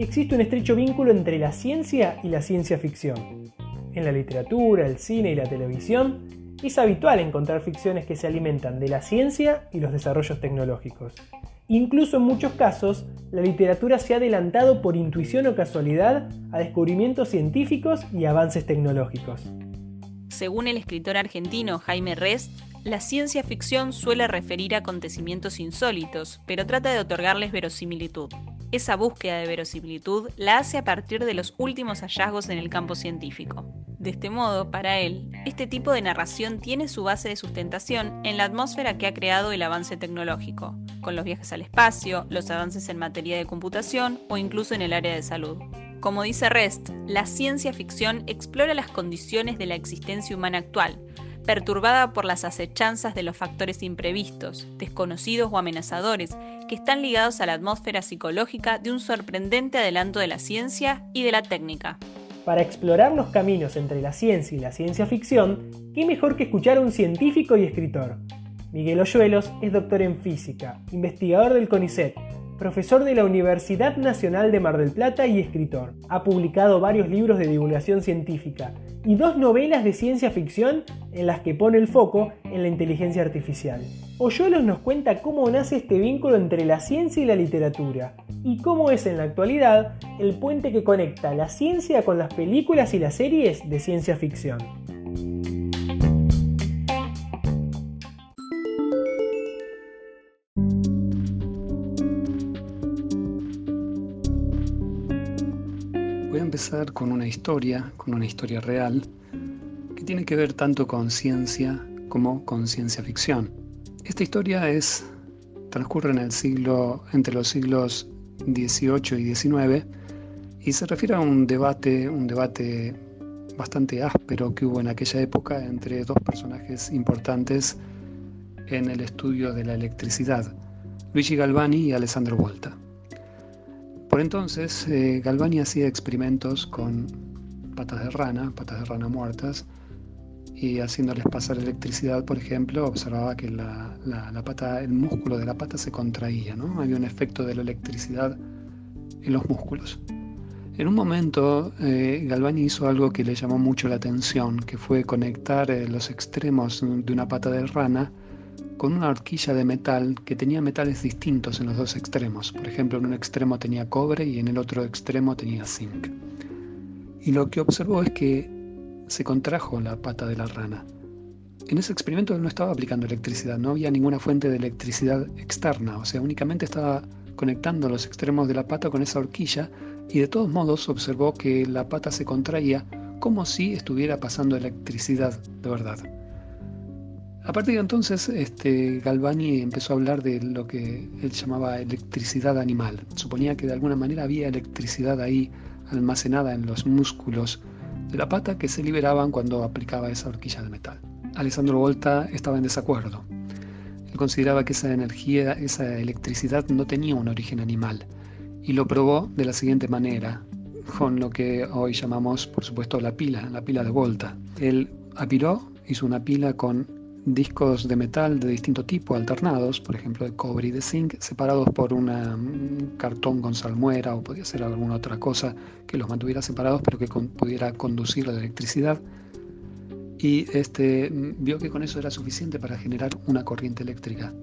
Existe un estrecho vínculo entre la ciencia y la ciencia ficción. En la literatura, el cine y la televisión es habitual encontrar ficciones que se alimentan de la ciencia y los desarrollos tecnológicos. Incluso en muchos casos, la literatura se ha adelantado por intuición o casualidad a descubrimientos científicos y avances tecnológicos. Según el escritor argentino Jaime Rest, la ciencia ficción suele referir acontecimientos insólitos, pero trata de otorgarles verosimilitud. Esa búsqueda de verosimilitud la hace a partir de los últimos hallazgos en el campo científico. De este modo, para él, este tipo de narración tiene su base de sustentación en la atmósfera que ha creado el avance tecnológico, con los viajes al espacio, los avances en materia de computación o incluso en el área de salud. Como dice Rest, la ciencia ficción explora las condiciones de la existencia humana actual, perturbada por las acechanzas de los factores imprevistos, desconocidos o amenazadores, que están ligados a la atmósfera psicológica de un sorprendente adelanto de la ciencia y de la técnica. Para explorar los caminos entre la ciencia y la ciencia ficción, ¿qué mejor que escuchar a un científico y escritor? Miguel Oyuelos es doctor en física, investigador del CONICET, profesor de la Universidad Nacional de Mar del Plata y escritor. Ha publicado varios libros de divulgación científica y dos novelas de ciencia ficción en las que pone el foco en la inteligencia artificial. Oyuelos nos cuenta cómo nace este vínculo entre la ciencia y la literatura y cómo es en la actualidad el puente que conecta la ciencia con las películas y las series de ciencia ficción. Con una historia, con una historia real, que tiene que ver tanto con ciencia como con ciencia ficción. Esta historia es, transcurre en el siglo, entre los siglos XVIII y XIX y se refiere a un debate, un debate bastante áspero que hubo en aquella época entre dos personajes importantes en el estudio de la electricidad, Luigi Galvani y Alessandro Volta. Entonces, eh, Galvani hacía experimentos con patas de rana, patas de rana muertas, y haciéndoles pasar electricidad, por ejemplo, observaba que la, pata, el músculo de la pata se contraía, ¿no? Había un efecto de la electricidad en los músculos. En un momento, eh, Galvani hizo algo que le llamó mucho la atención, que fue conectar eh, los extremos de una pata de rana con una horquilla de metal que tenía metales distintos en los dos extremos. Por ejemplo, en un extremo tenía cobre y en el otro extremo tenía zinc. Y lo que observó es que se contrajo la pata de la rana. En ese experimento él no estaba aplicando electricidad, no había ninguna fuente de electricidad externa, o sea, únicamente estaba conectando los extremos de la pata con esa horquilla y de todos modos observó que la pata se contraía como si estuviera pasando electricidad de verdad. A partir de entonces, este, Galvani empezó a hablar de lo que él llamaba electricidad animal. Suponía que de alguna manera había electricidad ahí almacenada en los músculos de la pata que se liberaban cuando aplicaba esa horquilla de metal. Alessandro Volta estaba en desacuerdo. Él consideraba que esa energía, esa electricidad no tenía un origen animal y lo probó de la siguiente manera, con lo que hoy llamamos, por supuesto, la pila, la pila de Volta. Él apiló, hizo una pila con discos de metal de distinto tipo alternados, por ejemplo de cobre y de zinc, separados por un cartón con salmuera o podía ser alguna otra cosa que los mantuviera separados pero que pudiera conducir la electricidad. Y este, vio que con eso era suficiente para generar una corriente eléctrica.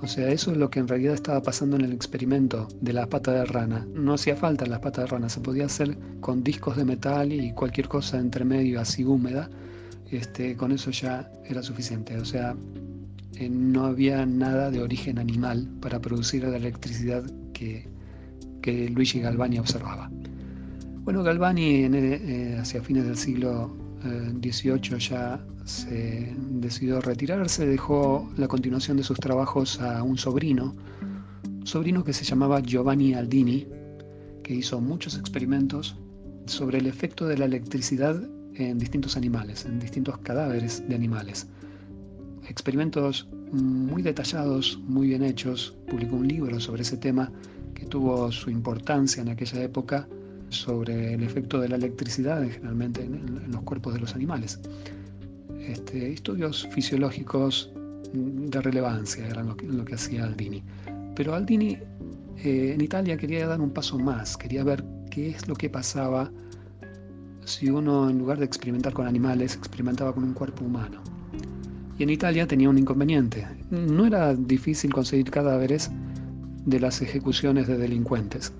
O sea, eso es lo que en realidad estaba pasando en el experimento de la pata de rana. No hacía falta la pata de rana, se podía hacer con discos de metal y cualquier cosa entre medio así húmeda este, con eso ya era suficiente. O sea, eh, no había nada de origen animal para producir la electricidad que, Luigi Galvani observaba. Bueno, Galvani eh, hacia fines del siglo XVIII eh, ya se decidió retirarse, dejó la continuación de sus trabajos a un sobrino, sobrino que se llamaba Giovanni Aldini, que hizo muchos experimentos sobre el efecto de la electricidad en distintos animales, en distintos cadáveres de animales. Experimentos muy detallados, muy bien hechos. Publicó un libro sobre ese tema que tuvo su importancia en aquella época sobre el efecto de la electricidad generalmente en, los cuerpos de los animales. Este, estudios fisiológicos de relevancia eran lo que, lo que hacía Aldini. Pero Aldini eh, en Italia quería dar un paso más, quería ver qué es lo que pasaba si uno en lugar de experimentar con animales experimentaba con un cuerpo humano. Y en Italia tenía un inconveniente. No era difícil conseguir cadáveres de las ejecuciones de delincuentes,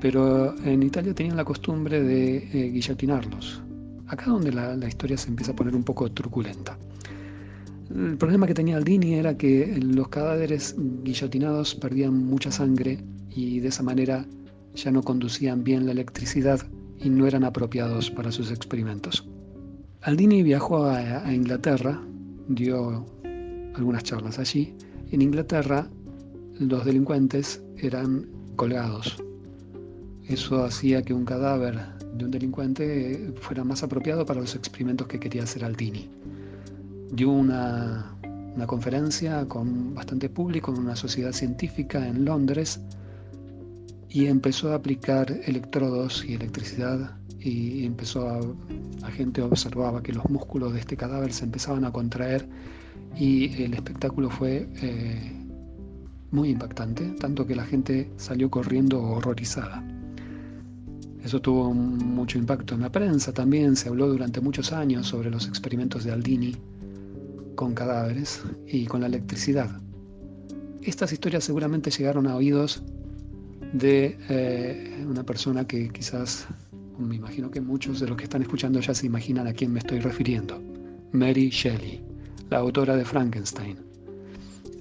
pero en Italia tenían la costumbre de eh, guillotinarlos. Acá donde la, la historia se empieza a poner un poco truculenta. El problema que tenía Aldini era que los cadáveres guillotinados perdían mucha sangre y de esa manera ya no conducían bien la electricidad y no eran apropiados para sus experimentos. Aldini viajó a, Inglaterra, dio algunas charlas allí. En Inglaterra los delincuentes eran colgados. Eso hacía que un cadáver de un delincuente fuera más apropiado para los experimentos que quería hacer Aldini. Dio una, conferencia con bastante público en una sociedad científica en Londres y empezó a aplicar electrodos y electricidad y empezó a, la gente observaba que los músculos de este cadáver se empezaban a contraer y el espectáculo fue eh, muy impactante, tanto que la gente salió corriendo horrorizada. Eso tuvo mucho impacto en la prensa también, se habló durante muchos años sobre los experimentos de Aldini con cadáveres y con la electricidad. Estas historias seguramente llegaron a oídos de eh, una persona que quizás, me imagino que muchos de los que están escuchando ya se imaginan a quién me estoy refiriendo. Mary Shelley, la autora de Frankenstein.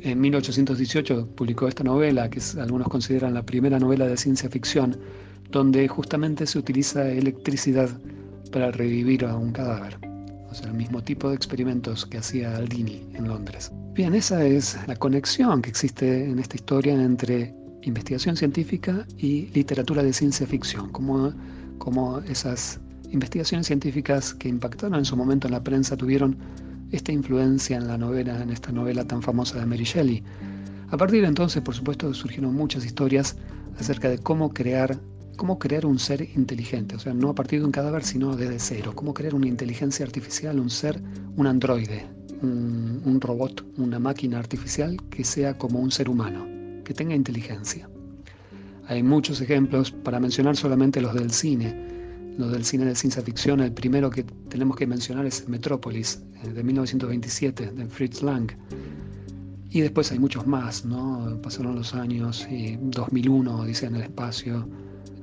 En 1818 publicó esta novela, que algunos consideran la primera novela de ciencia ficción, donde justamente se utiliza electricidad para revivir a un cadáver. O sea, el mismo tipo de experimentos que hacía Aldini en Londres. Bien, esa es la conexión que existe en esta historia entre investigación científica y literatura de ciencia ficción, como, como esas investigaciones científicas que impactaron en su momento en la prensa tuvieron esta influencia en la novela, en esta novela tan famosa de Mary Shelley. A partir de entonces, por supuesto, surgieron muchas historias acerca de cómo crear, cómo crear un ser inteligente, o sea, no a partir de un cadáver, sino desde cero, cómo crear una inteligencia artificial, un ser, un androide, un robot, una máquina artificial que sea como un ser humano que tenga inteligencia. Hay muchos ejemplos, para mencionar solamente los del cine, los del cine de ciencia ficción. El primero que tenemos que mencionar es Metrópolis, eh, de 1927, de Fritz Lang. Y después hay muchos más, ¿no? Pasaron los años, y 2001, dice en el espacio,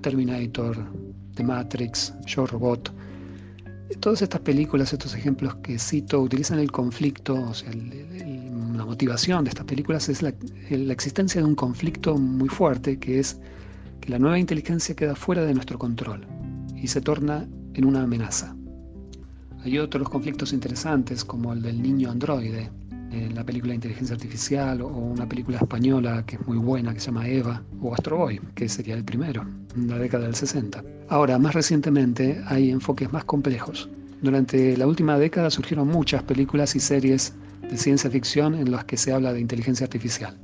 Terminator, The Matrix, Yo Robot. Todas estas películas, estos ejemplos que cito, utilizan el conflicto, o sea, el, la motivación de estas películas es la, existencia de un conflicto muy fuerte, que es que la nueva inteligencia queda fuera de nuestro control y se torna en una amenaza. Hay otros conflictos interesantes, como el del niño androide, en la película Inteligencia Artificial, o una película española que es muy buena, que se llama Eva, o Astro Boy, que sería el primero, en la década del 60. Ahora, más recientemente, hay enfoques más complejos. Durante la última década surgieron muchas películas y series de ciencia ficción en las que se habla de inteligencia artificial.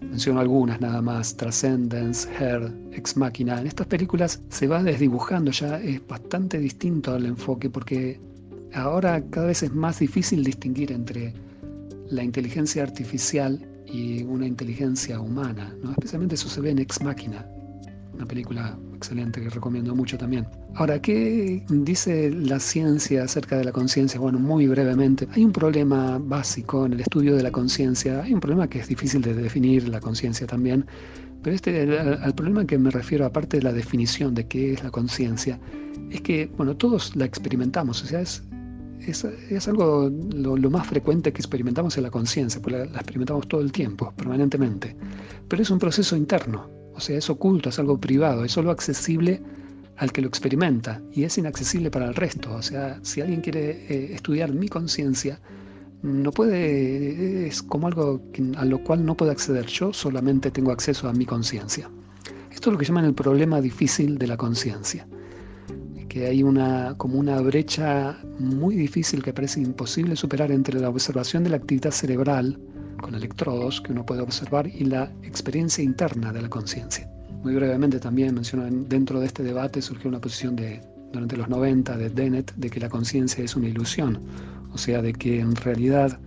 Menciono algunas nada más, Transcendence, Her, Ex Machina. En estas películas se va desdibujando ya, es bastante distinto al enfoque porque ahora cada vez es más difícil distinguir entre la inteligencia artificial y una inteligencia humana. ¿no? Especialmente eso se ve en Ex Machina, una película excelente que recomiendo mucho también. Ahora, ¿qué dice la ciencia acerca de la conciencia? Bueno, muy brevemente, hay un problema básico en el estudio de la conciencia, hay un problema que es difícil de definir, la conciencia también, pero este, al problema que me refiero, aparte de la definición de qué es la conciencia, es que, bueno, todos la experimentamos, o sea, es, es, algo lo, más frecuente que experimentamos en la conciencia, porque la experimentamos todo el tiempo, permanentemente, pero es un proceso interno, o sea, es oculto, es algo privado, es solo accesible al que lo experimenta y es inaccesible para el resto. O sea, si alguien quiere eh, estudiar mi conciencia, no puede, es como algo a lo cual no puedo acceder. Yo solamente tengo acceso a mi conciencia. Esto es lo que llaman el problema difícil de la conciencia. que hay una, como una brecha muy difícil que parece imposible superar entre la observación de la actividad cerebral con electrodos que uno puede observar y la experiencia interna de la conciencia. Muy brevemente también menciono, dentro de este debate surgió una posición de, durante los 90 de Dennett de que la conciencia es una ilusión, o sea, de que en realidad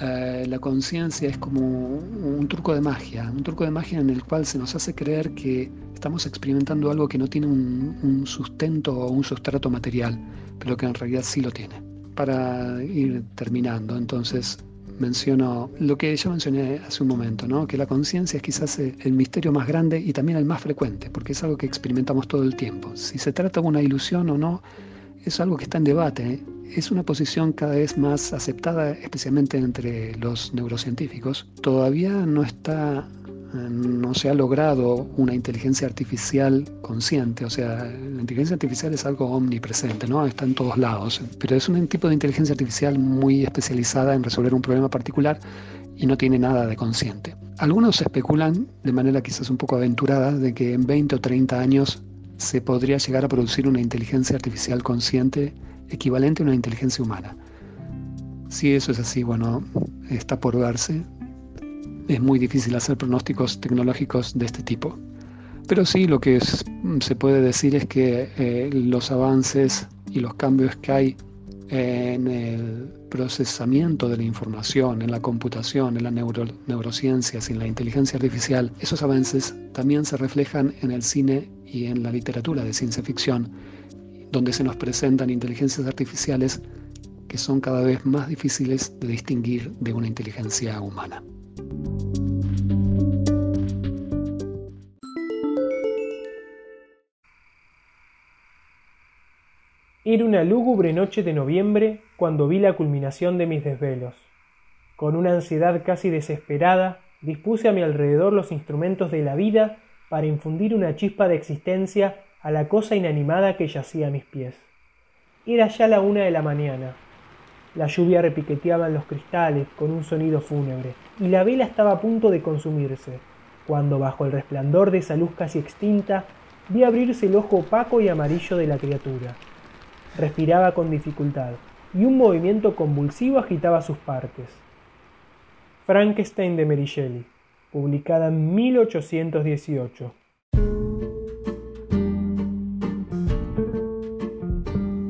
eh, la conciencia es como un truco de magia, un truco de magia en el cual se nos hace creer que estamos experimentando algo que no tiene un, sustento o un sustrato material, pero que en realidad sí lo tiene. Para ir terminando, entonces menciono lo que yo mencioné hace un momento, ¿no? que la conciencia es quizás el misterio más grande y también el más frecuente, porque es algo que experimentamos todo el tiempo. Si se trata de una ilusión o no, es algo que está en debate. ¿eh? Es una posición cada vez más aceptada, especialmente entre los neurocientíficos. Todavía no está no se ha logrado una inteligencia artificial consciente, o sea, la inteligencia artificial es algo omnipresente, ¿no? Está en todos lados, pero es un tipo de inteligencia artificial muy especializada en resolver un problema particular y no tiene nada de consciente. Algunos especulan, de manera quizás un poco aventurada, de que en 20 o 30 años se podría llegar a producir una inteligencia artificial consciente equivalente a una inteligencia humana. Si eso es así, bueno, está por verse. Es muy difícil hacer pronósticos tecnológicos de este tipo. Pero sí, lo que se puede decir es que eh, los avances y los cambios que hay en el procesamiento de la información, en la computación, en las neurociencias en la inteligencia artificial, esos avances también se reflejan en el cine y en la literatura de ciencia ficción, donde se nos presentan inteligencias artificiales que son cada vez más difíciles de distinguir de una inteligencia humana. Era una lúgubre noche de noviembre cuando vi la culminación de mis desvelos. Con una ansiedad casi desesperada, dispuse a mi alrededor los instrumentos de la vida para infundir una chispa de existencia a la cosa inanimada que yacía a mis pies. Era ya la una de la mañana. La lluvia repiqueteaba en los cristales con un sonido fúnebre, y la vela estaba a punto de consumirse, cuando bajo el resplandor de esa luz casi extinta vi abrirse el ojo opaco y amarillo de la criatura. Respiraba con dificultad, y un movimiento convulsivo agitaba sus partes. Frankenstein de Mary Shelley, publicada en 1818.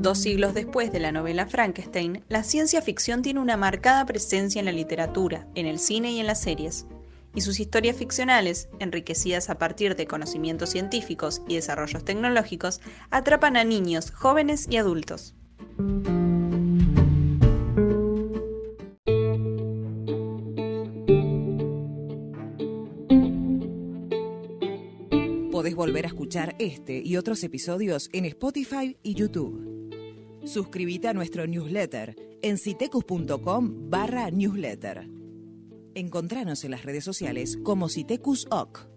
Dos siglos después de la novela Frankenstein, la ciencia ficción tiene una marcada presencia en la literatura, en el cine y en las series y sus historias ficcionales, enriquecidas a partir de conocimientos científicos y desarrollos tecnológicos, atrapan a niños, jóvenes y adultos. Podés volver a escuchar este y otros episodios en Spotify y YouTube. Suscríbete a nuestro newsletter en citecus.com barra newsletter. Encontranos en las redes sociales como Citecus OC.